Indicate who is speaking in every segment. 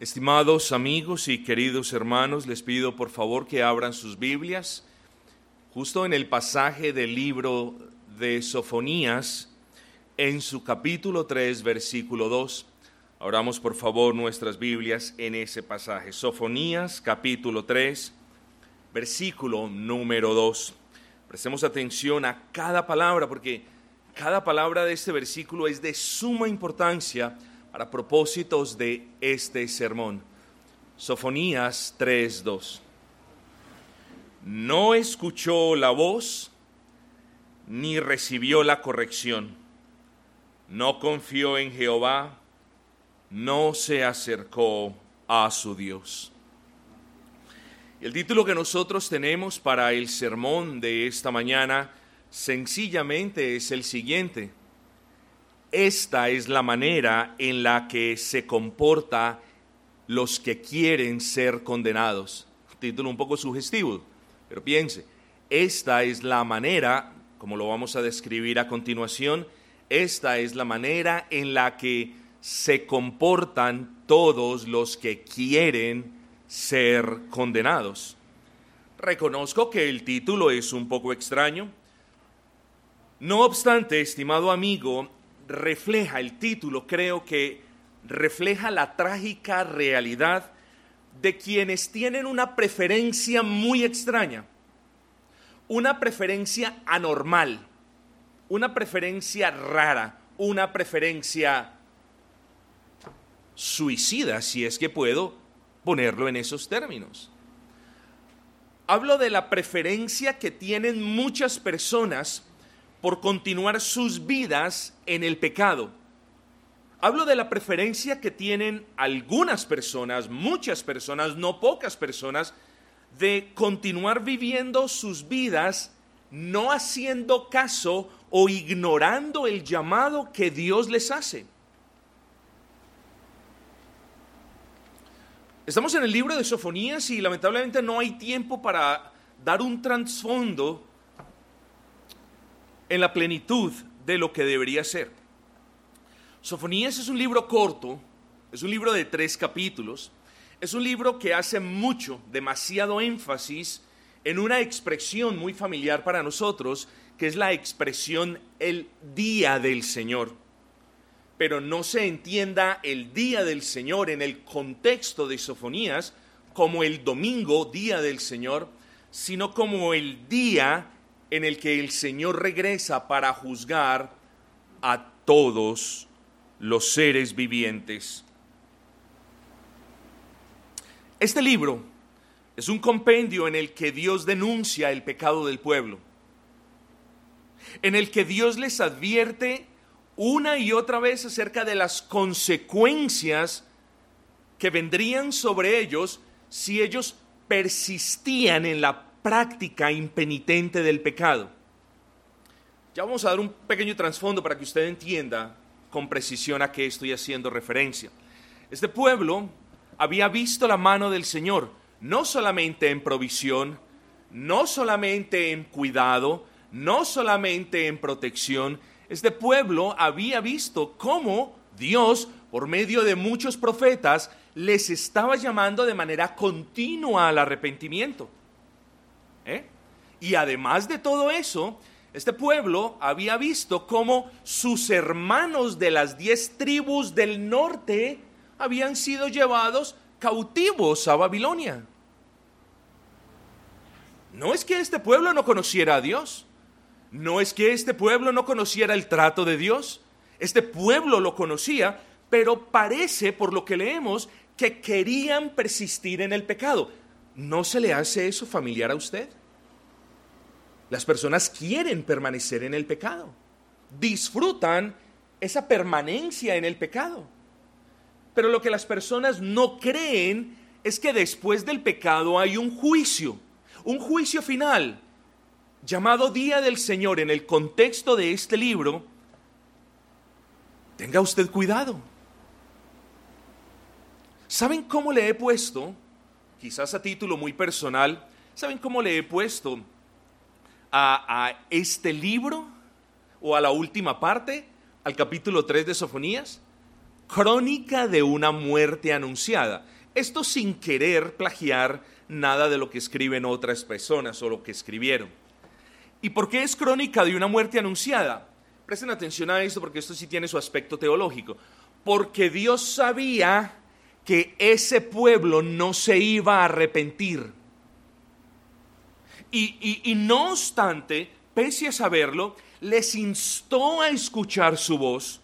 Speaker 1: Estimados amigos y queridos hermanos, les pido por favor que abran sus Biblias justo en el pasaje del libro de Sofonías, en su capítulo 3, versículo 2. Abramos por favor nuestras Biblias en ese pasaje. Sofonías, capítulo 3, versículo número 2. Prestemos atención a cada palabra porque cada palabra de este versículo es de suma importancia para propósitos de este sermón. Sofonías 3:2. No escuchó la voz ni recibió la corrección. No confió en Jehová, no se acercó a su Dios. El título que nosotros tenemos para el sermón de esta mañana sencillamente es el siguiente esta es la manera en la que se comporta los que quieren ser condenados. Título un poco sugestivo, pero piense, esta es la manera, como lo vamos a describir a continuación, esta es la manera en la que se comportan todos los que quieren ser condenados. Reconozco que el título es un poco extraño. No obstante, estimado amigo, refleja, el título creo que refleja la trágica realidad de quienes tienen una preferencia muy extraña, una preferencia anormal, una preferencia rara, una preferencia suicida, si es que puedo ponerlo en esos términos. Hablo de la preferencia que tienen muchas personas por continuar sus vidas en el pecado. Hablo de la preferencia que tienen algunas personas, muchas personas, no pocas personas, de continuar viviendo sus vidas no haciendo caso o ignorando el llamado que Dios les hace. Estamos en el libro de Sofonías y lamentablemente no hay tiempo para dar un trasfondo en la plenitud de lo que debería ser. Sofonías es un libro corto, es un libro de tres capítulos, es un libro que hace mucho, demasiado énfasis en una expresión muy familiar para nosotros, que es la expresión el día del Señor. Pero no se entienda el día del Señor en el contexto de Sofonías como el domingo, día del Señor, sino como el día en el que el Señor regresa para juzgar a todos los seres vivientes. Este libro es un compendio en el que Dios denuncia el pecado del pueblo, en el que Dios les advierte una y otra vez acerca de las consecuencias que vendrían sobre ellos si ellos persistían en la práctica impenitente del pecado. Ya vamos a dar un pequeño trasfondo para que usted entienda con precisión a qué estoy haciendo referencia. Este pueblo había visto la mano del Señor, no solamente en provisión, no solamente en cuidado, no solamente en protección. Este pueblo había visto cómo Dios, por medio de muchos profetas, les estaba llamando de manera continua al arrepentimiento. ¿Eh? Y además de todo eso, este pueblo había visto cómo sus hermanos de las diez tribus del norte habían sido llevados cautivos a Babilonia. No es que este pueblo no conociera a Dios, no es que este pueblo no conociera el trato de Dios, este pueblo lo conocía, pero parece, por lo que leemos, que querían persistir en el pecado. ¿No se le hace eso familiar a usted? Las personas quieren permanecer en el pecado, disfrutan esa permanencia en el pecado. Pero lo que las personas no creen es que después del pecado hay un juicio, un juicio final, llamado Día del Señor en el contexto de este libro. Tenga usted cuidado. ¿Saben cómo le he puesto, quizás a título muy personal, ¿saben cómo le he puesto a, este libro o a la última parte, al capítulo 3 de Sofonías, crónica de una muerte anunciada. Esto sin querer plagiar nada de lo que escriben otras personas o lo que escribieron. ¿Y por qué es crónica de una muerte anunciada? Presten atención a esto porque esto sí tiene su aspecto teológico. Porque Dios sabía que ese pueblo no se iba a arrepentir. Y, no obstante, pese a saberlo, les instó a escuchar su voz,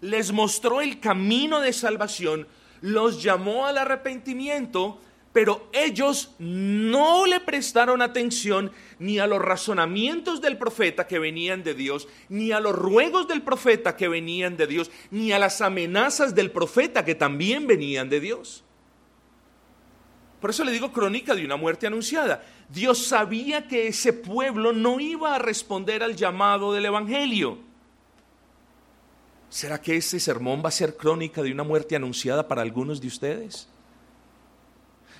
Speaker 1: les mostró el camino de salvación, los llamó al arrepentimiento pero ellos no le prestaron atención ni a los razonamientos del profeta que venían de Dios, ni a los ruegos del profeta que venían de Dios, ni a las amenazas del profeta que también venían de Dios. Por eso le digo crónica de una muerte anunciada. Dios sabía que ese pueblo no iba a responder al llamado del Evangelio. ¿Será que este sermón va a ser crónica de una muerte anunciada para algunos de ustedes?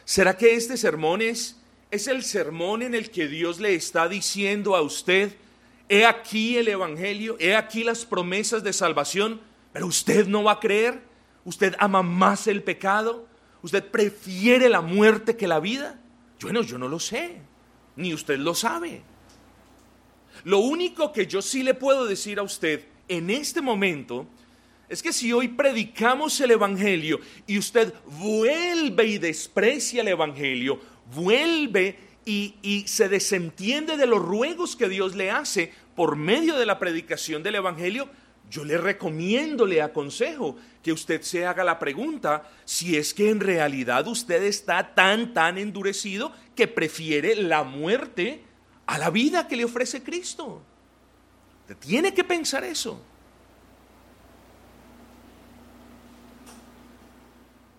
Speaker 1: ¿Será que este sermón es, el sermón en el que Dios le está diciendo a usted, he aquí el Evangelio, he aquí las promesas de salvación, pero usted no va a creer? ¿Usted ama más el pecado? ¿Usted prefiere la muerte que la vida? Bueno, yo no lo sé, ni usted lo sabe. Lo único que yo sí le puedo decir a usted en este momento es que si hoy predicamos el Evangelio y usted vuelve y desprecia el Evangelio, vuelve y, se desentiende de los ruegos que Dios le hace por medio de la predicación del Evangelio, yo le recomiendo, le aconsejo que usted se haga la pregunta si es que en realidad usted está tan, tan endurecido que prefiere la muerte a la vida que le ofrece Cristo. Usted tiene que pensar eso.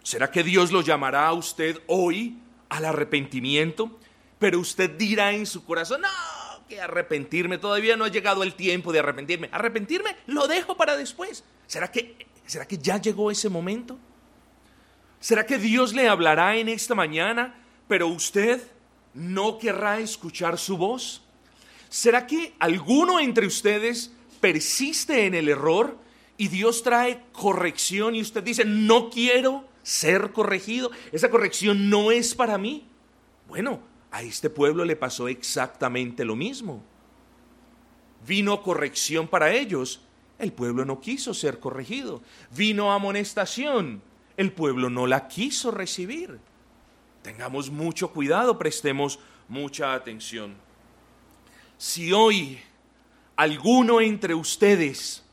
Speaker 1: ¿Será que Dios lo llamará a usted hoy al arrepentimiento? Pero usted dirá en su corazón, no, arrepentirme, todavía no ha llegado el tiempo de arrepentirme. Arrepentirme lo dejo para después. ¿Será que, ¿será que ya llegó ese momento? ¿Será que Dios le hablará en esta mañana, pero usted no querrá escuchar su voz? ¿Será que alguno entre ustedes persiste en el error y Dios trae corrección y usted dice, no quiero ser corregido. Esa corrección no es para mí. Bueno, a este pueblo le pasó exactamente lo mismo. Vino corrección para ellos. El pueblo no quiso ser corregido. Vino amonestación. El pueblo no la quiso recibir. Tengamos mucho cuidado, prestemos mucha atención. Si hoy alguno entre ustedes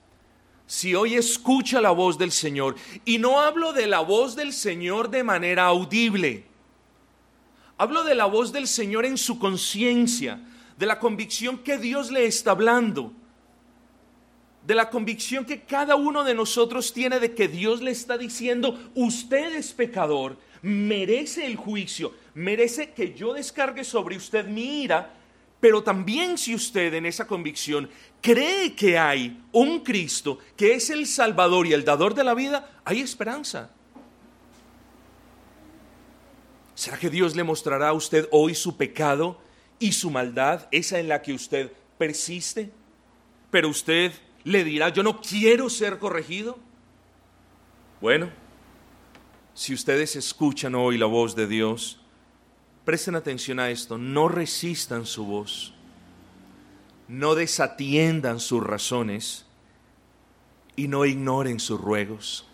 Speaker 1: si hoy escucha la voz del Señor, y no hablo de la voz del Señor de manera audible, hablo de la voz del Señor en su conciencia, de la convicción que Dios le está hablando, de la convicción que cada uno de nosotros tiene de que Dios le está diciendo, usted es pecador, merece el juicio, merece que yo descargue sobre usted mi ira, pero también si usted en esa convicción cree que hay un Cristo que es el Salvador y el dador de la vida, hay esperanza. ¿Será que Dios le mostrará a usted hoy su pecado y su maldad, esa en la que usted persiste? Pero usted le dirá, yo no quiero ser corregido. Bueno, si ustedes escuchan hoy la voz de Dios, Presten atención a esto, no resistan su voz, no desatiendan sus razones y no ignoren sus ruegos.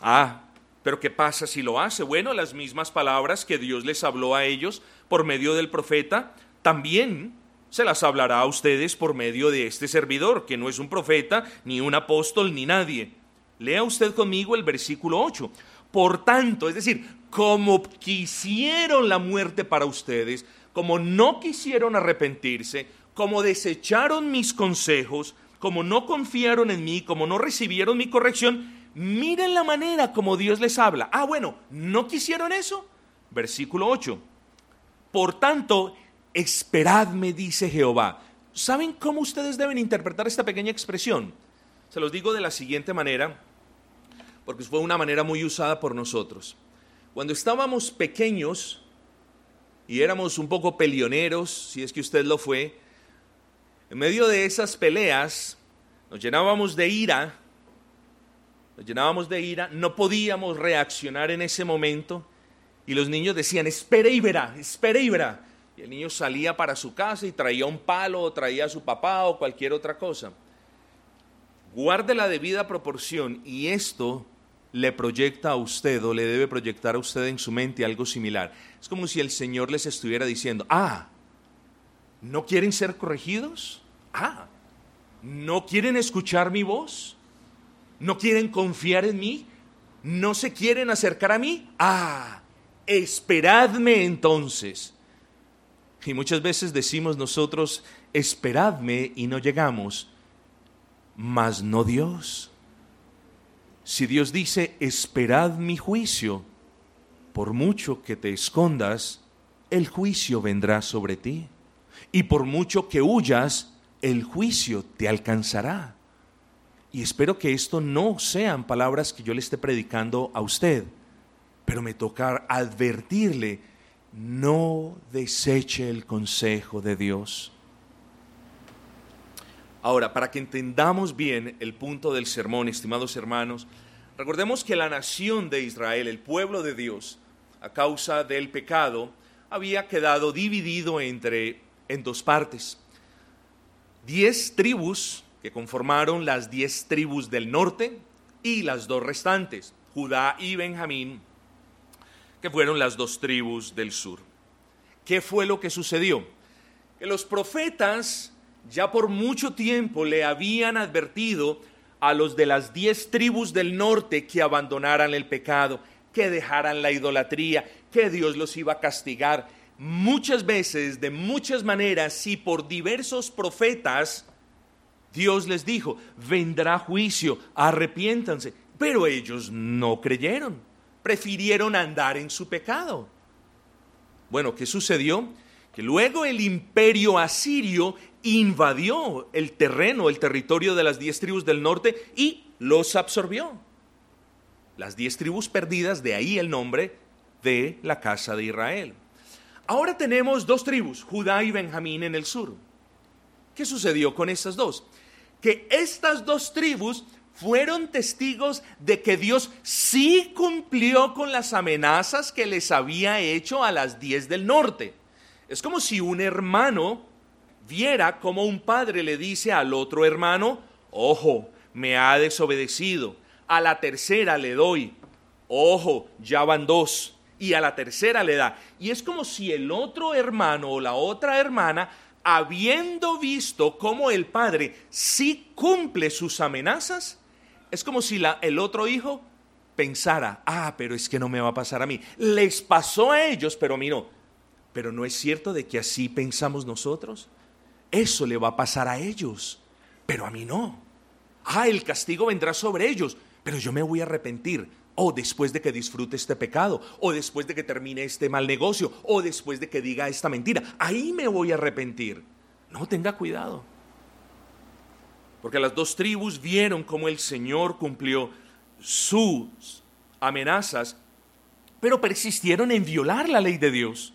Speaker 1: Ah, pero ¿qué pasa si lo hace? Bueno, las mismas palabras que Dios les habló a ellos por medio del profeta, también se las hablará a ustedes por medio de este servidor, que no es un profeta, ni un apóstol, ni nadie. Lea usted conmigo el versículo 8. Por tanto, es decir, como quisieron la muerte para ustedes, como no quisieron arrepentirse, como desecharon mis consejos, como no confiaron en mí, como no recibieron mi corrección, miren la manera como Dios les habla. Ah, bueno, ¿no quisieron eso? Versículo 8. Por tanto, esperadme, dice Jehová. ¿Saben cómo ustedes deben interpretar esta pequeña expresión? Se los digo de la siguiente manera porque fue una manera muy usada por nosotros. Cuando estábamos pequeños y éramos un poco pelioneros, si es que usted lo fue, en medio de esas peleas nos llenábamos de ira, nos llenábamos de ira, no podíamos reaccionar en ese momento y los niños decían, espere y verá, espere y verá. Y el niño salía para su casa y traía un palo o traía a su papá o cualquier otra cosa. Guarde la debida proporción y esto le proyecta a usted o le debe proyectar a usted en su mente algo similar. Es como si el Señor les estuviera diciendo, ah, ¿no quieren ser corregidos? Ah, ¿no quieren escuchar mi voz? ¿No quieren confiar en mí? ¿No se quieren acercar a mí? Ah, esperadme entonces. Y muchas veces decimos nosotros, esperadme y no llegamos, mas no Dios. Si Dios dice, esperad mi juicio, por mucho que te escondas, el juicio vendrá sobre ti. Y por mucho que huyas, el juicio te alcanzará. Y espero que esto no sean palabras que yo le esté predicando a usted, pero me toca advertirle, no deseche el consejo de Dios. Ahora, para que entendamos bien el punto del sermón, estimados hermanos, recordemos que la nación de Israel, el pueblo de Dios, a causa del pecado, había quedado dividido entre en dos partes. Diez tribus que conformaron las diez tribus del norte y las dos restantes, Judá y Benjamín, que fueron las dos tribus del sur. ¿Qué fue lo que sucedió? Que los profetas ya por mucho tiempo le habían advertido a los de las diez tribus del norte que abandonaran el pecado, que dejaran la idolatría, que Dios los iba a castigar. Muchas veces, de muchas maneras, y por diversos profetas, Dios les dijo, vendrá juicio, arrepiéntanse. Pero ellos no creyeron, prefirieron andar en su pecado. Bueno, ¿qué sucedió? Que luego el imperio asirio invadió el terreno, el territorio de las diez tribus del norte y los absorbió. Las diez tribus perdidas, de ahí el nombre de la casa de Israel. Ahora tenemos dos tribus, Judá y Benjamín en el sur. ¿Qué sucedió con estas dos? Que estas dos tribus fueron testigos de que Dios sí cumplió con las amenazas que les había hecho a las diez del norte. Es como si un hermano viera como un padre le dice al otro hermano, ojo, me ha desobedecido, a la tercera le doy, ojo, ya van dos, y a la tercera le da. Y es como si el otro hermano o la otra hermana habiendo visto cómo el padre sí cumple sus amenazas, es como si la, el otro hijo pensara, ah, pero es que no me va a pasar a mí. Les pasó a ellos, pero a mí no. Pero no es cierto de que así pensamos nosotros. Eso le va a pasar a ellos, pero a mí no. Ah, el castigo vendrá sobre ellos, pero yo me voy a arrepentir o después de que disfrute este pecado, o después de que termine este mal negocio, o después de que diga esta mentira. Ahí me voy a arrepentir. No, tenga cuidado. Porque las dos tribus vieron cómo el Señor cumplió sus amenazas, pero persistieron en violar la ley de Dios.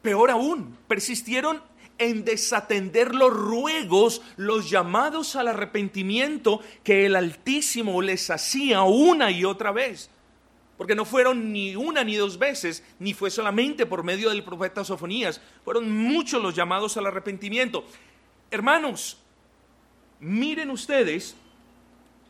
Speaker 1: Peor aún, persistieron en desatender los ruegos, los llamados al arrepentimiento que el Altísimo les hacía una y otra vez. Porque no fueron ni una ni dos veces, ni fue solamente por medio del profeta Sofonías, fueron muchos los llamados al arrepentimiento. Hermanos, miren ustedes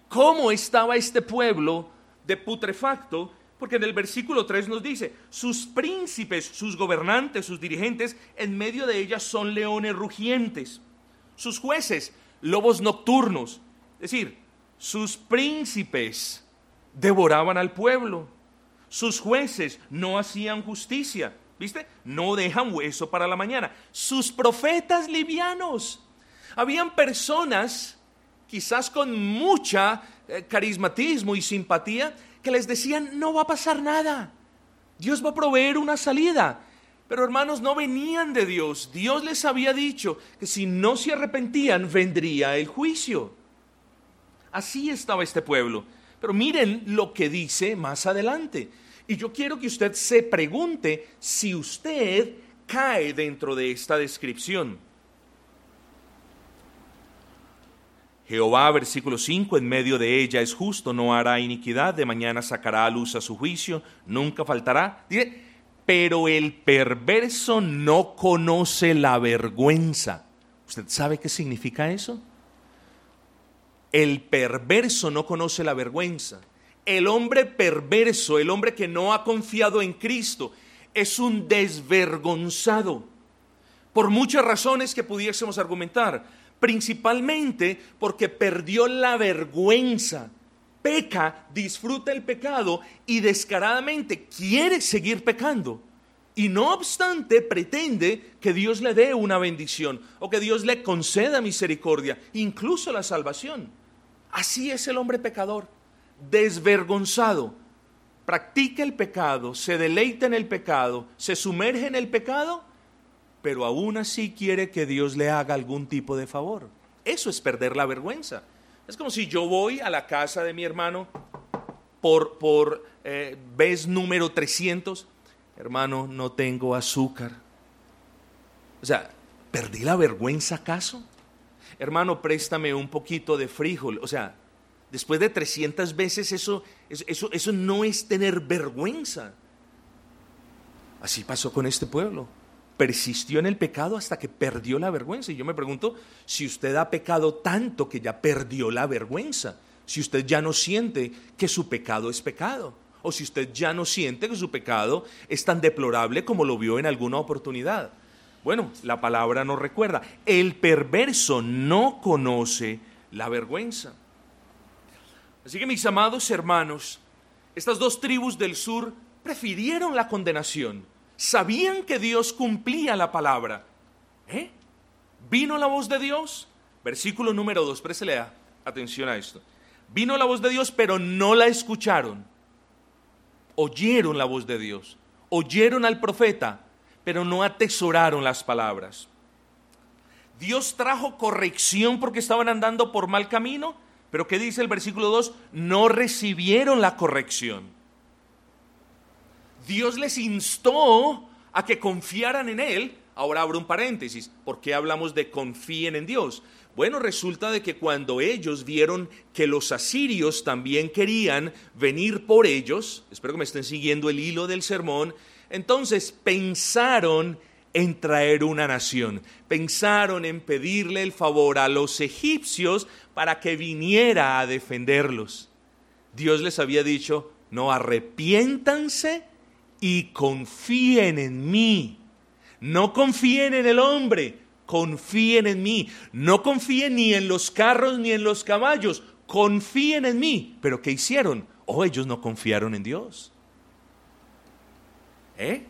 Speaker 1: cómo estaba este pueblo de putrefacto porque en el versículo 3 nos dice, sus príncipes, sus gobernantes, sus dirigentes, en medio de ellas son leones rugientes. Sus jueces, lobos nocturnos. Es decir, sus príncipes devoraban al pueblo. Sus jueces no hacían justicia. ¿Viste? No dejan hueso para la mañana. Sus profetas livianos. Habían personas, quizás con mucha eh, carismatismo y simpatía, que les decían, no va a pasar nada. Dios va a proveer una salida. Pero hermanos, no venían de Dios. Dios les había dicho que si no se arrepentían, vendría el juicio. Así estaba este pueblo. Pero miren lo que dice más adelante. Y yo quiero que usted se pregunte si usted cae dentro de esta descripción. Jehová, versículo 5, en medio de ella es justo, no hará iniquidad, de mañana sacará a luz a su juicio, nunca faltará. Dice, pero el perverso no conoce la vergüenza. ¿Usted sabe qué significa eso? El perverso no conoce la vergüenza. El hombre perverso, el hombre que no ha confiado en Cristo, es un desvergonzado. Por muchas razones que pudiésemos argumentar principalmente porque perdió la vergüenza. Peca, disfruta el pecado y descaradamente quiere seguir pecando. Y no obstante pretende que Dios le dé una bendición o que Dios le conceda misericordia, incluso la salvación. Así es el hombre pecador, desvergonzado. Practica el pecado, se deleita en el pecado, se sumerge en el pecado pero aún así quiere que Dios le haga algún tipo de favor. Eso es perder la vergüenza. Es como si yo voy a la casa de mi hermano por, por eh, vez número 300, hermano, no tengo azúcar. O sea, ¿perdí la vergüenza acaso? Hermano, préstame un poquito de frijol. O sea, después de 300 veces eso, eso, eso no es tener vergüenza. Así pasó con este pueblo persistió en el pecado hasta que perdió la vergüenza. Y yo me pregunto si usted ha pecado tanto que ya perdió la vergüenza, si usted ya no siente que su pecado es pecado, o si usted ya no siente que su pecado es tan deplorable como lo vio en alguna oportunidad. Bueno, la palabra nos recuerda, el perverso no conoce la vergüenza. Así que mis amados hermanos, estas dos tribus del sur prefirieron la condenación sabían que Dios cumplía la palabra. ¿Eh? Vino la voz de Dios, versículo número 2, préstele atención a esto. Vino la voz de Dios, pero no la escucharon. Oyeron la voz de Dios, oyeron al profeta, pero no atesoraron las palabras. Dios trajo corrección porque estaban andando por mal camino, pero ¿qué dice el versículo 2? No recibieron la corrección. Dios les instó a que confiaran en Él. Ahora abro un paréntesis. ¿Por qué hablamos de confíen en Dios? Bueno, resulta de que cuando ellos vieron que los asirios también querían venir por ellos, espero que me estén siguiendo el hilo del sermón, entonces pensaron en traer una nación, pensaron en pedirle el favor a los egipcios para que viniera a defenderlos. Dios les había dicho, no arrepiéntanse y confíen en mí. No confíen en el hombre, confíen en mí. No confíen ni en los carros ni en los caballos, confíen en mí. Pero ¿qué hicieron? Oh, ellos no confiaron en Dios. ¿Eh?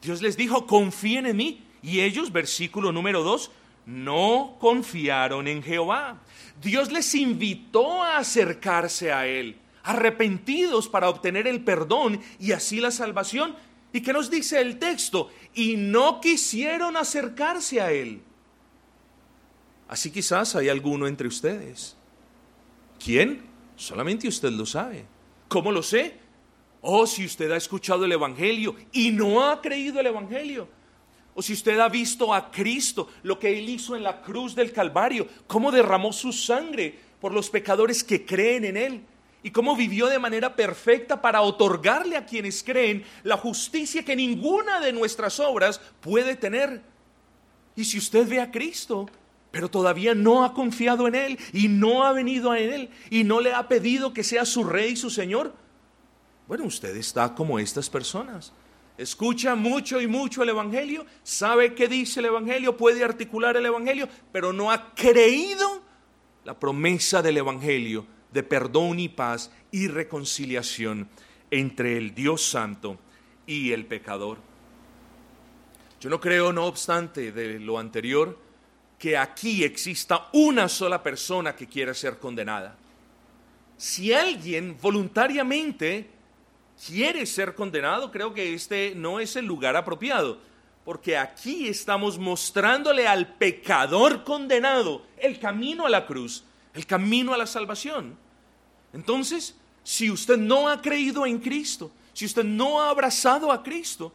Speaker 1: Dios les dijo, confíen en mí. Y ellos, versículo número 2, no confiaron en Jehová. Dios les invitó a acercarse a Él arrepentidos para obtener el perdón y así la salvación. ¿Y qué nos dice el texto? Y no quisieron acercarse a Él. Así quizás hay alguno entre ustedes. ¿Quién? Solamente usted lo sabe. ¿Cómo lo sé? Oh, si usted ha escuchado el Evangelio y no ha creído el Evangelio. O si usted ha visto a Cristo, lo que Él hizo en la cruz del Calvario, cómo derramó su sangre por los pecadores que creen en Él y cómo vivió de manera perfecta para otorgarle a quienes creen la justicia que ninguna de nuestras obras puede tener. Y si usted ve a Cristo, pero todavía no ha confiado en Él y no ha venido a Él y no le ha pedido que sea su rey y su Señor, bueno, usted está como estas personas. Escucha mucho y mucho el Evangelio, sabe qué dice el Evangelio, puede articular el Evangelio, pero no ha creído la promesa del Evangelio de perdón y paz y reconciliación entre el Dios Santo y el pecador. Yo no creo, no obstante, de lo anterior, que aquí exista una sola persona que quiera ser condenada. Si alguien voluntariamente quiere ser condenado, creo que este no es el lugar apropiado, porque aquí estamos mostrándole al pecador condenado el camino a la cruz, el camino a la salvación. Entonces, si usted no ha creído en Cristo, si usted no ha abrazado a Cristo,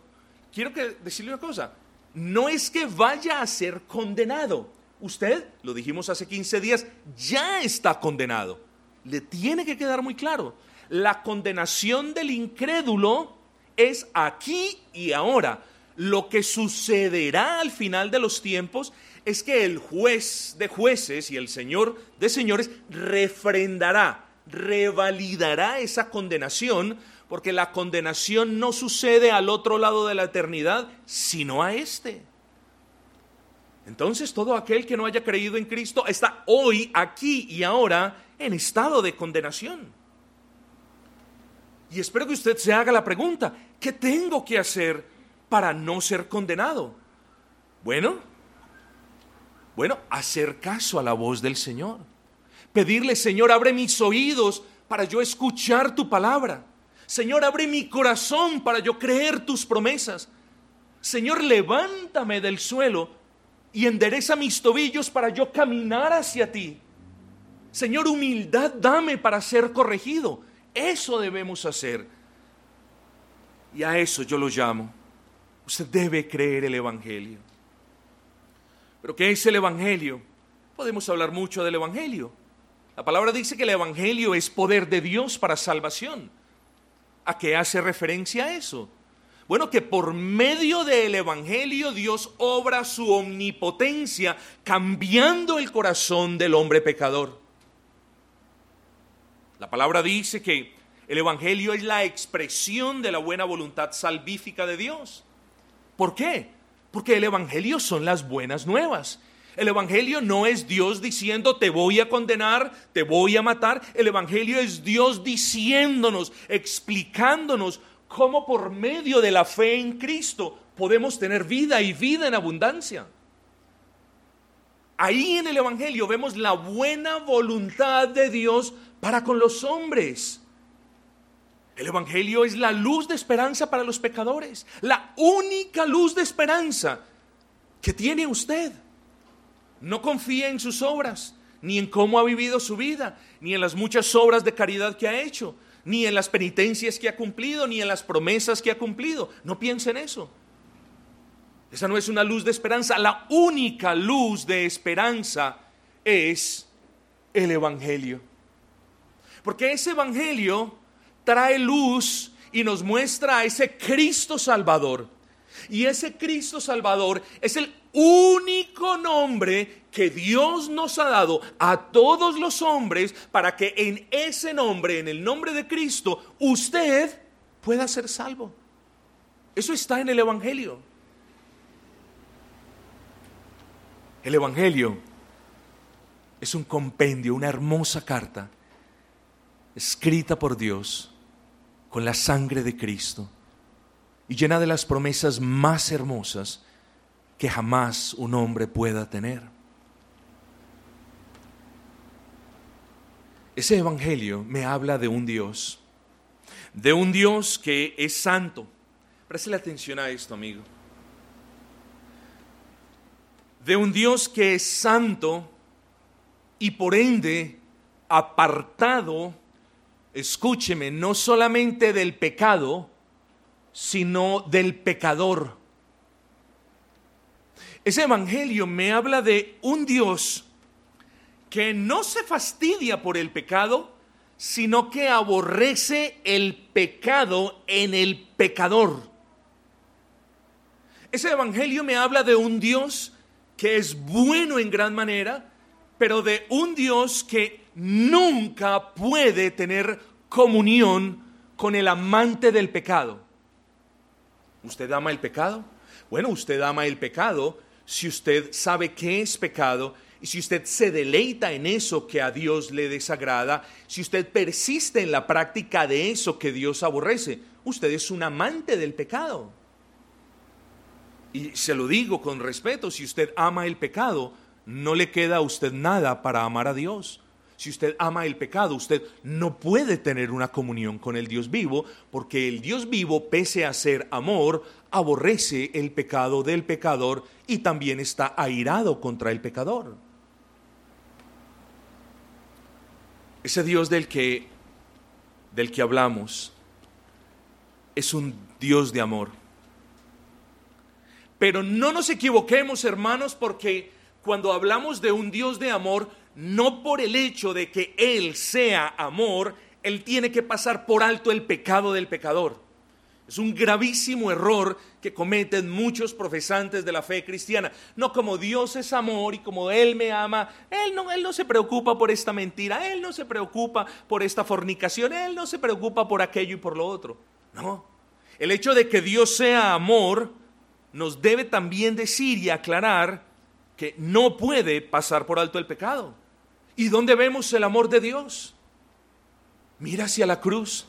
Speaker 1: quiero que decirle una cosa, no es que vaya a ser condenado, usted, lo dijimos hace 15 días, ya está condenado. Le tiene que quedar muy claro. La condenación del incrédulo es aquí y ahora. Lo que sucederá al final de los tiempos es que el juez de jueces y el señor de señores refrendará, revalidará esa condenación, porque la condenación no sucede al otro lado de la eternidad, sino a este. Entonces todo aquel que no haya creído en Cristo está hoy, aquí y ahora en estado de condenación. Y espero que usted se haga la pregunta, ¿qué tengo que hacer para no ser condenado? Bueno, bueno, hacer caso a la voz del Señor. Pedirle, Señor, abre mis oídos para yo escuchar tu palabra. Señor, abre mi corazón para yo creer tus promesas. Señor, levántame del suelo y endereza mis tobillos para yo caminar hacia ti. Señor, humildad dame para ser corregido. Eso debemos hacer. Y a eso yo lo llamo. Usted debe creer el Evangelio. Pero ¿qué es el Evangelio? Podemos hablar mucho del Evangelio. La palabra dice que el Evangelio es poder de Dios para salvación. ¿A qué hace referencia eso? Bueno, que por medio del Evangelio Dios obra su omnipotencia cambiando el corazón del hombre pecador. La palabra dice que el Evangelio es la expresión de la buena voluntad salvífica de Dios. ¿Por qué? Porque el Evangelio son las buenas nuevas. El Evangelio no es Dios diciendo te voy a condenar, te voy a matar. El Evangelio es Dios diciéndonos, explicándonos cómo por medio de la fe en Cristo podemos tener vida y vida en abundancia. Ahí en el Evangelio vemos la buena voluntad de Dios para con los hombres. El Evangelio es la luz de esperanza para los pecadores, la única luz de esperanza que tiene usted. No confía en sus obras, ni en cómo ha vivido su vida, ni en las muchas obras de caridad que ha hecho ni en las penitencias que ha cumplido, ni en las promesas que ha cumplido. No piense en eso. Esa no es una luz de esperanza. La única luz de esperanza es el Evangelio. Porque ese Evangelio trae luz y nos muestra a ese Cristo Salvador. Y ese Cristo Salvador es el único nombre que Dios nos ha dado a todos los hombres para que en ese nombre, en el nombre de Cristo, usted pueda ser salvo. Eso está en el Evangelio. El Evangelio es un compendio, una hermosa carta escrita por Dios con la sangre de Cristo y llena de las promesas más hermosas que jamás un hombre pueda tener. Ese Evangelio me habla de un Dios, de un Dios que es santo. Preste atención a esto, amigo. De un Dios que es santo y por ende apartado, escúcheme, no solamente del pecado, sino del pecador. Ese evangelio me habla de un Dios que no se fastidia por el pecado, sino que aborrece el pecado en el pecador. Ese evangelio me habla de un Dios que es bueno en gran manera, pero de un Dios que nunca puede tener comunión con el amante del pecado. ¿Usted ama el pecado? Bueno, usted ama el pecado si usted sabe qué es pecado y si usted se deleita en eso que a Dios le desagrada, si usted persiste en la práctica de eso que Dios aborrece, usted es un amante del pecado. Y se lo digo con respeto, si usted ama el pecado, no le queda a usted nada para amar a Dios. Si usted ama el pecado, usted no puede tener una comunión con el Dios vivo, porque el Dios vivo, pese a ser amor, aborrece el pecado del pecador y también está airado contra el pecador. Ese Dios del que del que hablamos es un Dios de amor. Pero no nos equivoquemos, hermanos, porque cuando hablamos de un Dios de amor, no por el hecho de que Él sea amor, Él tiene que pasar por alto el pecado del pecador. Es un gravísimo error que cometen muchos profesantes de la fe cristiana. No como Dios es amor y como Él me ama, Él no, él no se preocupa por esta mentira, Él no se preocupa por esta fornicación, Él no se preocupa por aquello y por lo otro. No, el hecho de que Dios sea amor nos debe también decir y aclarar que no puede pasar por alto el pecado. ¿Y dónde vemos el amor de Dios? Mira hacia la cruz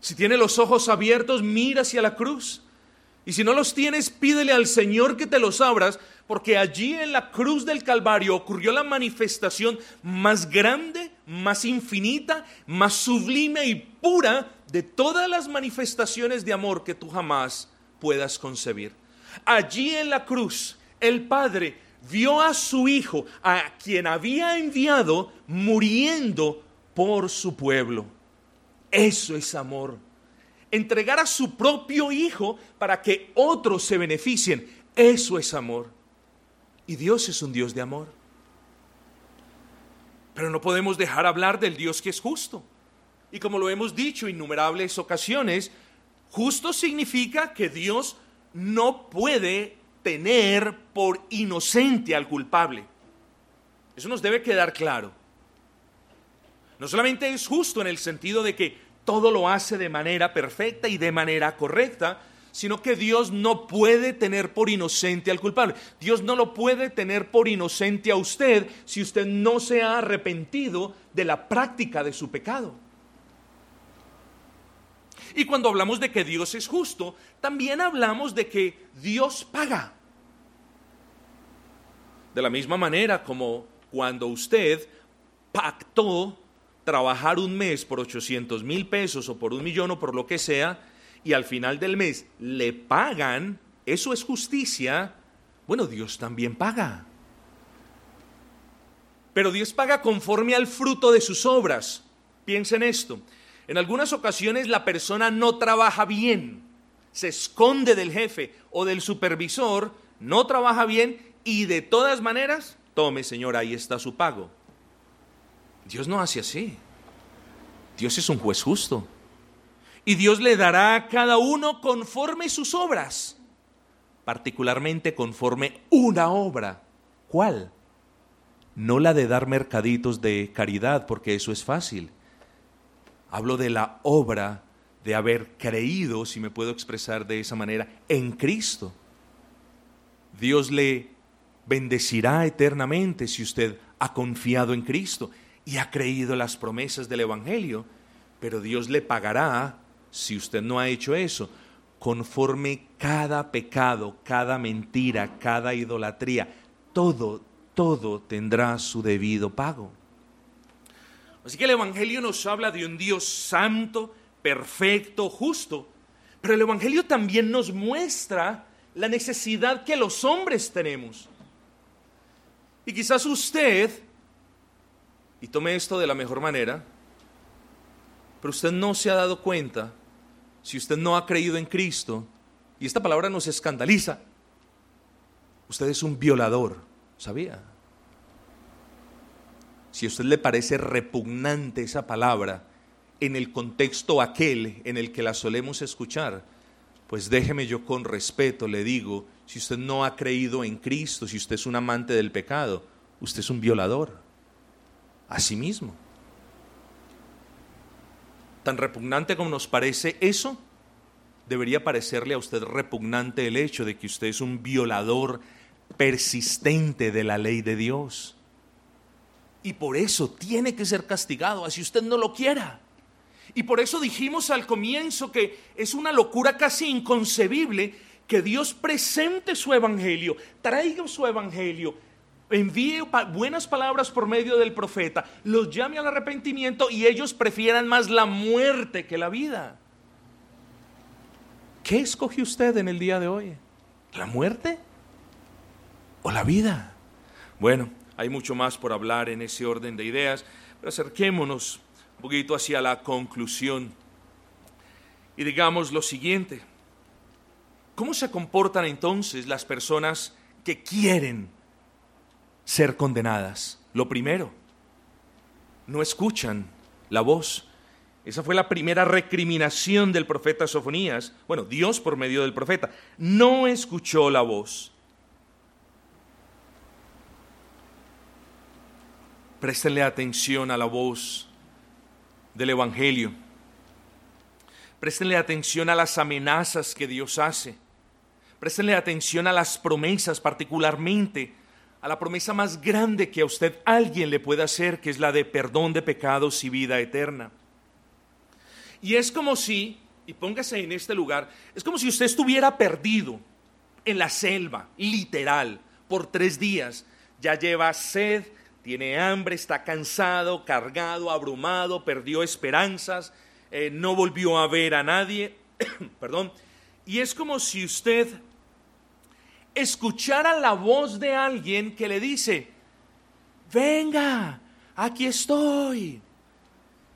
Speaker 1: si tiene los ojos abiertos, mira hacia la cruz. Y si no los tienes, pídele al Señor que te los abras, porque allí en la cruz del Calvario ocurrió la manifestación más grande, más infinita, más sublime y pura de todas las manifestaciones de amor que tú jamás puedas concebir. Allí en la cruz, el Padre vio a su Hijo, a quien había enviado, muriendo por su pueblo. Eso es amor. Entregar a su propio hijo para que otros se beneficien. Eso es amor. Y Dios es un Dios de amor. Pero no podemos dejar hablar del Dios que es justo. Y como lo hemos dicho innumerables ocasiones, justo significa que Dios no puede tener por inocente al culpable. Eso nos debe quedar claro. No solamente es justo en el sentido de que todo lo hace de manera perfecta y de manera correcta, sino que Dios no puede tener por inocente al culpable. Dios no lo puede tener por inocente a usted si usted no se ha arrepentido de la práctica de su pecado. Y cuando hablamos de que Dios es justo, también hablamos de que Dios paga. De la misma manera como cuando usted pactó trabajar un mes por 800 mil pesos o por un millón o por lo que sea, y al final del mes le pagan, eso es justicia, bueno, Dios también paga. Pero Dios paga conforme al fruto de sus obras. Piensen esto. En algunas ocasiones la persona no trabaja bien, se esconde del jefe o del supervisor, no trabaja bien y de todas maneras, tome Señor, ahí está su pago. Dios no hace así. Dios es un juez justo. Y Dios le dará a cada uno conforme sus obras, particularmente conforme una obra. ¿Cuál? No la de dar mercaditos de caridad, porque eso es fácil. Hablo de la obra de haber creído, si me puedo expresar de esa manera, en Cristo. Dios le bendecirá eternamente si usted ha confiado en Cristo y ha creído las promesas del Evangelio, pero Dios le pagará, si usted no ha hecho eso, conforme cada pecado, cada mentira, cada idolatría, todo, todo tendrá su debido pago. Así que el Evangelio nos habla de un Dios santo, perfecto, justo, pero el Evangelio también nos muestra la necesidad que los hombres tenemos. Y quizás usted y tome esto de la mejor manera, pero usted no se ha dado cuenta, si usted no ha creído en Cristo, y esta palabra nos escandaliza, usted es un violador, ¿sabía? Si a usted le parece repugnante esa palabra en el contexto aquel en el que la solemos escuchar, pues déjeme yo con respeto le digo, si usted no ha creído en Cristo, si usted es un amante del pecado, usted es un violador a sí mismo. Tan repugnante como nos parece eso, debería parecerle a usted repugnante el hecho de que usted es un violador persistente de la ley de Dios. Y por eso tiene que ser castigado, así usted no lo quiera. Y por eso dijimos al comienzo que es una locura casi inconcebible que Dios presente su evangelio, traiga su evangelio envíe buenas palabras por medio del profeta, los llame al arrepentimiento y ellos prefieran más la muerte que la vida. ¿Qué escoge usted en el día de hoy? ¿La muerte o la vida? Bueno, hay mucho más por hablar en ese orden de ideas, pero acerquémonos un poquito hacia la conclusión y digamos lo siguiente. ¿Cómo se comportan entonces las personas que quieren ser condenadas. Lo primero, no escuchan la voz. Esa fue la primera recriminación del profeta Sofonías. Bueno, Dios por medio del profeta. No escuchó la voz. Préstenle atención a la voz del Evangelio. Préstenle atención a las amenazas que Dios hace. Préstenle atención a las promesas, particularmente a la promesa más grande que a usted alguien le pueda hacer, que es la de perdón de pecados y vida eterna. Y es como si, y póngase en este lugar, es como si usted estuviera perdido en la selva, literal, por tres días. Ya lleva sed, tiene hambre, está cansado, cargado, abrumado, perdió esperanzas, eh, no volvió a ver a nadie, perdón, y es como si usted escuchara la voz de alguien que le dice, venga, aquí estoy.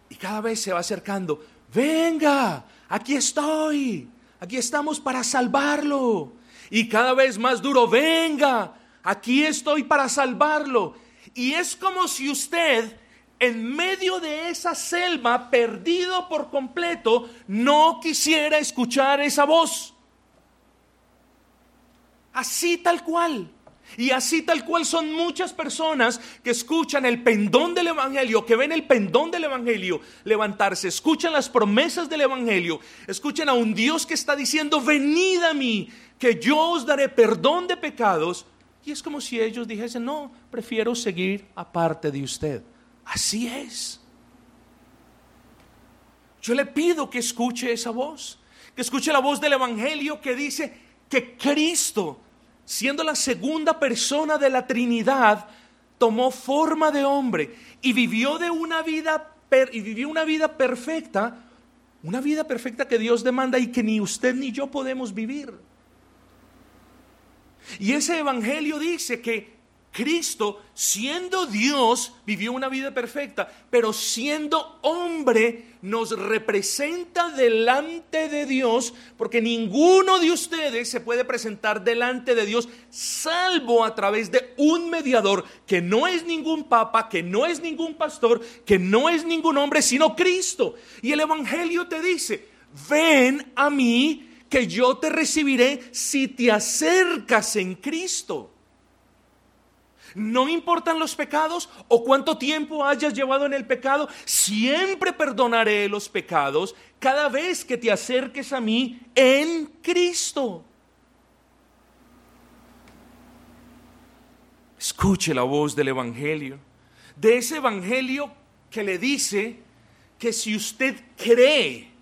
Speaker 1: Y cada vez se va acercando, venga, aquí estoy, aquí estamos para salvarlo. Y cada vez más duro, venga, aquí estoy para salvarlo. Y es como si usted en medio de esa selva, perdido por completo, no quisiera escuchar esa voz. Así tal cual. Y así tal cual son muchas personas que escuchan el pendón del Evangelio, que ven el pendón del Evangelio levantarse, escuchan las promesas del Evangelio, escuchan a un Dios que está diciendo, venid a mí, que yo os daré perdón de pecados, y es como si ellos dijesen, no, prefiero seguir aparte de usted. Así es. Yo le pido que escuche esa voz, que escuche la voz del Evangelio que dice que Cristo, siendo la segunda persona de la Trinidad, tomó forma de hombre y vivió de una vida y vivió una vida perfecta, una vida perfecta que Dios demanda y que ni usted ni yo podemos vivir. Y ese evangelio dice que Cristo, siendo Dios, vivió una vida perfecta, pero siendo hombre, nos representa delante de Dios, porque ninguno de ustedes se puede presentar delante de Dios salvo a través de un mediador que no es ningún papa, que no es ningún pastor, que no es ningún hombre, sino Cristo. Y el Evangelio te dice, ven a mí que yo te recibiré si te acercas en Cristo. No importan los pecados o cuánto tiempo hayas llevado en el pecado, siempre perdonaré los pecados cada vez que te acerques a mí en Cristo. Escuche la voz del Evangelio, de ese Evangelio que le dice que si usted cree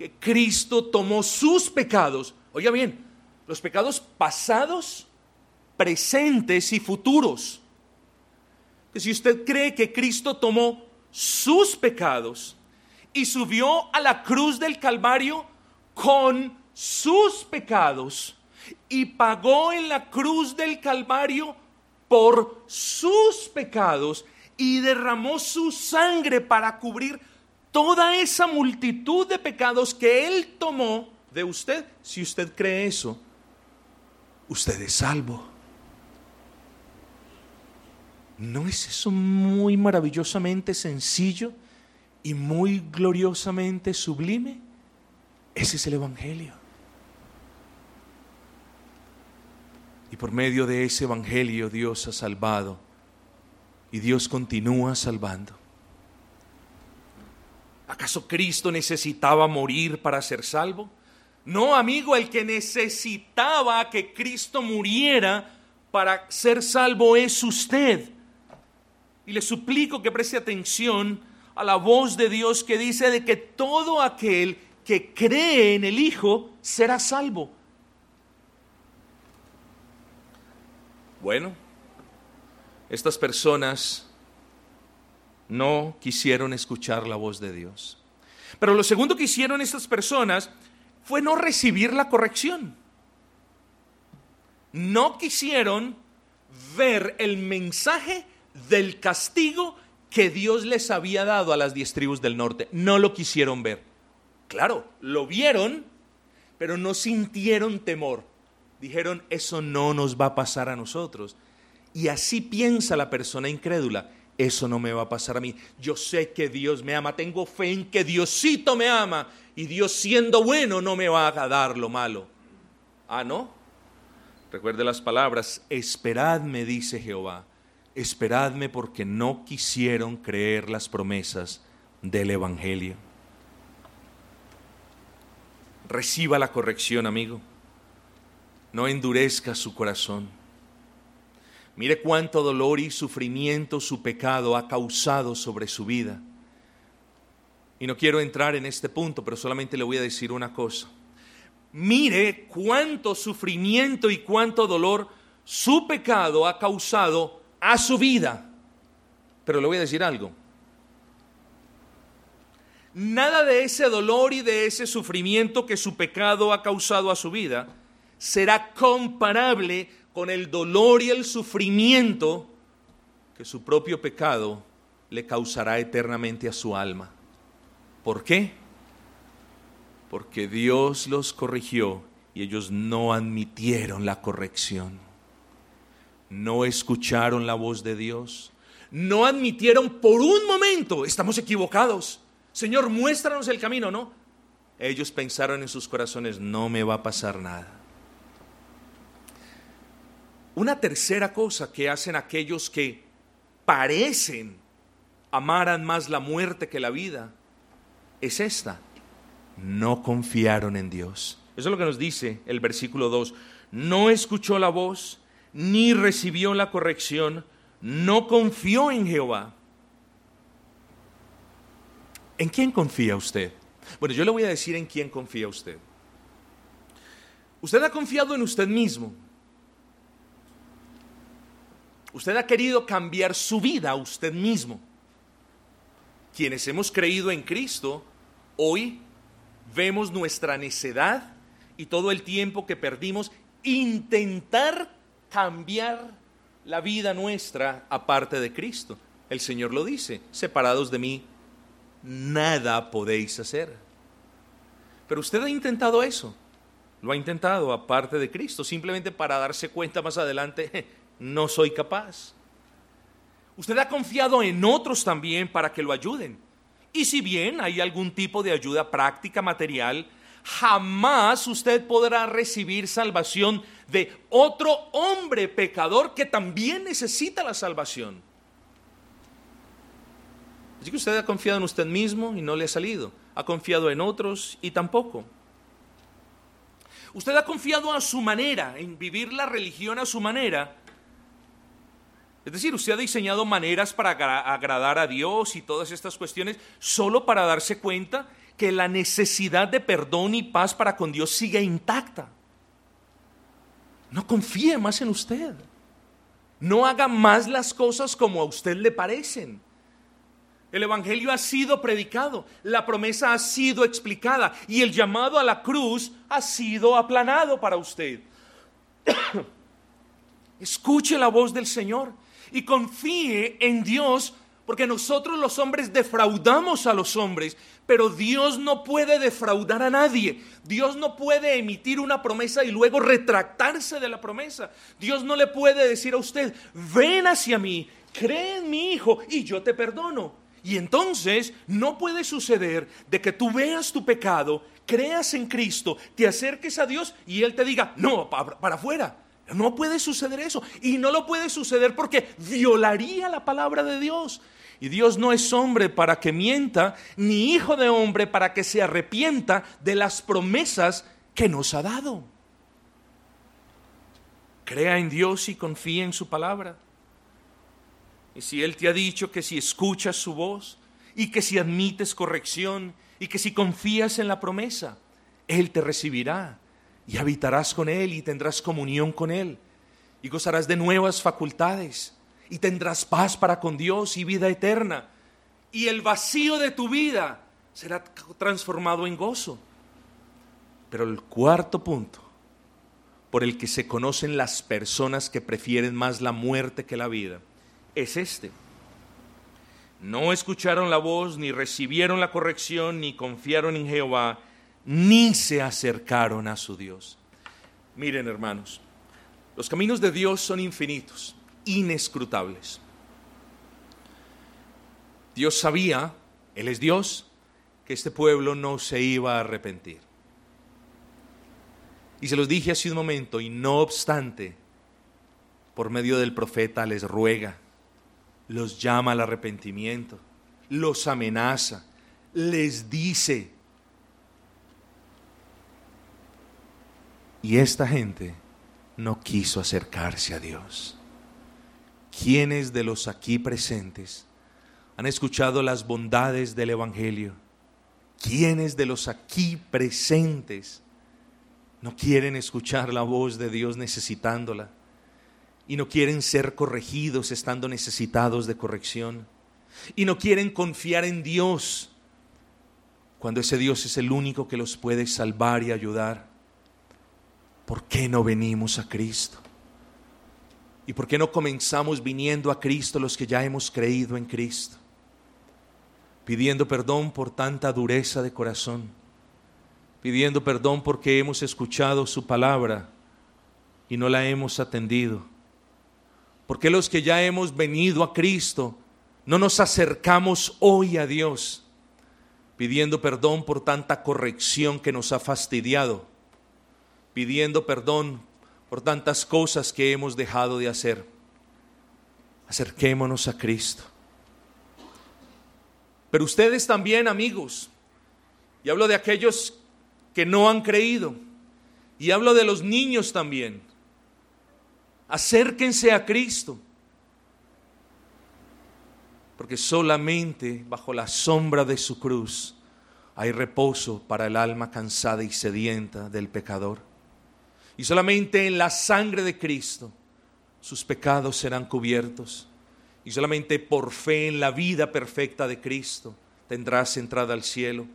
Speaker 1: que Cristo tomó sus pecados, oiga bien, los pecados pasados, presentes y futuros. Que si usted cree que Cristo tomó sus pecados y subió a la cruz del Calvario con sus pecados y pagó en la cruz del Calvario por sus pecados y derramó su sangre para cubrir toda esa multitud de pecados que Él tomó de usted, si usted cree eso, usted es salvo. ¿No es eso muy maravillosamente sencillo y muy gloriosamente sublime? Ese es el Evangelio. Y por medio de ese Evangelio Dios ha salvado y Dios continúa salvando. ¿Acaso Cristo necesitaba morir para ser salvo? No, amigo, el que necesitaba que Cristo muriera para ser salvo es usted. Y le suplico que preste atención a la voz de Dios que dice de que todo aquel que cree en el Hijo será salvo. Bueno, estas personas no quisieron escuchar la voz de Dios. Pero lo segundo que hicieron estas personas fue no recibir la corrección. No quisieron ver el mensaje del castigo que Dios les había dado a las diez tribus del norte. No lo quisieron ver. Claro, lo vieron, pero no sintieron temor. Dijeron, eso no nos va a pasar a nosotros. Y así piensa la persona incrédula. Eso no me va a pasar a mí. Yo sé que Dios me ama, tengo fe en que Diosito me ama y Dios siendo bueno no me va a dar lo malo. Ah, ¿no? Recuerde las palabras, esperadme, dice Jehová, esperadme porque no quisieron creer las promesas del Evangelio. Reciba la corrección, amigo. No endurezca su corazón. Mire cuánto dolor y sufrimiento su pecado ha causado sobre su vida. Y no quiero entrar en este punto, pero solamente le voy a decir una cosa. Mire cuánto sufrimiento y cuánto dolor su pecado ha causado a su vida. Pero le voy a decir algo. Nada de ese dolor y de ese sufrimiento que su pecado ha causado a su vida será comparable con el dolor y el sufrimiento que su propio pecado le causará eternamente a su alma. ¿Por qué? Porque Dios los corrigió y ellos no admitieron la corrección. No escucharon la voz de Dios. No admitieron por un momento, estamos equivocados. Señor, muéstranos el camino, ¿no? Ellos pensaron en sus corazones, no me va a pasar nada. Una tercera cosa que hacen aquellos que parecen amaran más la muerte que la vida es esta. No confiaron en Dios. Eso es lo que nos dice el versículo 2. No escuchó la voz, ni recibió la corrección, no confió en Jehová. ¿En quién confía usted? Bueno, yo le voy a decir en quién confía usted. Usted ha confiado en usted mismo. Usted ha querido cambiar su vida a usted mismo quienes hemos creído en Cristo, hoy vemos nuestra necedad y todo el tiempo que perdimos intentar cambiar la vida nuestra aparte de Cristo. El Señor lo dice, separados de mí, nada podéis hacer. Pero usted ha intentado eso, lo ha intentado aparte de Cristo, simplemente para darse cuenta más adelante, no soy capaz. Usted ha confiado en otros también para que lo ayuden. Y si bien hay algún tipo de ayuda práctica, material, jamás usted podrá recibir salvación de otro hombre pecador que también necesita la salvación. Así que usted ha confiado en usted mismo y no le ha salido. Ha confiado en otros y tampoco. Usted ha confiado a su manera, en vivir la religión a su manera, es decir, usted ha diseñado maneras para agradar a Dios y todas estas cuestiones solo para darse cuenta que la necesidad de perdón y paz para con Dios sigue intacta. No confíe más en usted. No haga más las cosas como a usted le parecen. El Evangelio ha sido predicado, la promesa ha sido explicada y el llamado a la cruz ha sido aplanado para usted. Escuche la voz del Señor y confíe en Dios, porque nosotros los hombres defraudamos a los hombres, pero Dios no puede defraudar a nadie. Dios no puede emitir una promesa y luego retractarse de la promesa. Dios no le puede decir a usted, ven hacia mí, cree en mi Hijo y yo te perdono. Y entonces no puede suceder de que tú veas tu pecado, creas en Cristo, te acerques a Dios y Él te diga, no, para, para afuera. No puede suceder eso. Y no lo puede suceder porque violaría la palabra de Dios. Y Dios no es hombre para que mienta, ni hijo de hombre para que se arrepienta de las promesas que nos ha dado. Crea en Dios y confía en su palabra. Y si Él te ha dicho que si escuchas su voz y que si admites corrección y que si confías en la promesa, Él te recibirá y habitarás con Él y tendrás comunión con Él y gozarás de nuevas facultades y tendrás paz para con Dios y vida eterna y el vacío de tu vida será transformado en gozo. Pero el cuarto punto por el que se conocen las personas que prefieren más la muerte que la vida es este. No escucharon la voz, ni recibieron la corrección, ni confiaron en Jehová, ni se acercaron a su Dios. Miren, hermanos, los caminos de Dios son infinitos inescrutables. Dios sabía, Él es Dios, que este pueblo no se iba a arrepentir. Y se los dije hace un momento, y no obstante, por medio del profeta les ruega, los llama al arrepentimiento, los amenaza, les dice. Y esta gente no quiso acercarse a Dios. ¿Quiénes de los aquí presentes han escuchado las bondades del Evangelio? ¿Quiénes de los aquí presentes no quieren escuchar la voz de Dios necesitándola? Y no quieren ser corregidos estando necesitados de corrección. Y no quieren confiar en Dios cuando ese Dios es el único que los puede salvar y ayudar. ¿Por qué no venimos a Cristo? ¿Y por qué no comenzamos viniendo a Cristo los que ya hemos creído en Cristo? Pidiendo perdón por tanta dureza de corazón, pidiendo perdón porque hemos escuchado su palabra y no la hemos atendido. Porque los que ya hemos venido a Cristo no nos acercamos hoy a Dios pidiendo perdón por tanta corrección que nos ha fastidiado, pidiendo perdón por tantas cosas que hemos dejado de hacer. Acerquémonos a Cristo. Pero ustedes también, amigos, y hablo de aquellos que no han creído, y hablo de los niños también, acérquense a Cristo, porque solamente bajo la sombra de su cruz hay reposo para el alma cansada y sedienta del pecador. Y solamente en la sangre de Cristo sus pecados serán cubiertos. Y solamente por fe en la vida perfecta de Cristo tendrás entrada al cielo.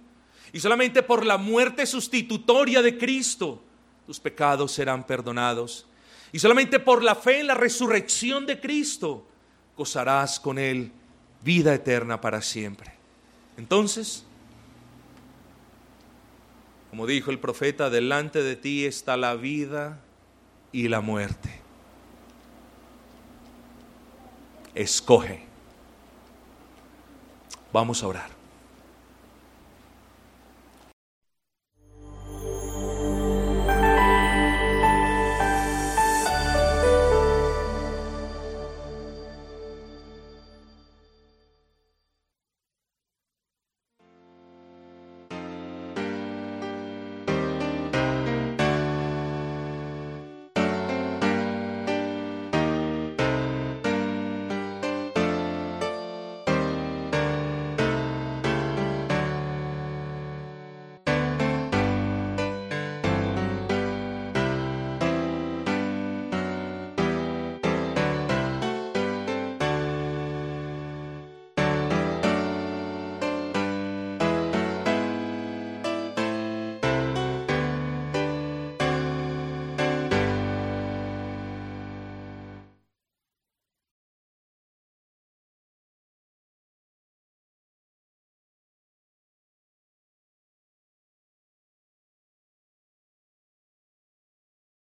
Speaker 1: Y solamente por la muerte sustitutoria de Cristo tus pecados serán perdonados. Y solamente por la fe en la resurrección de Cristo gozarás con Él vida eterna para siempre. Entonces, como dijo el profeta, delante de ti está la vida y la muerte. Escoge. Vamos a orar.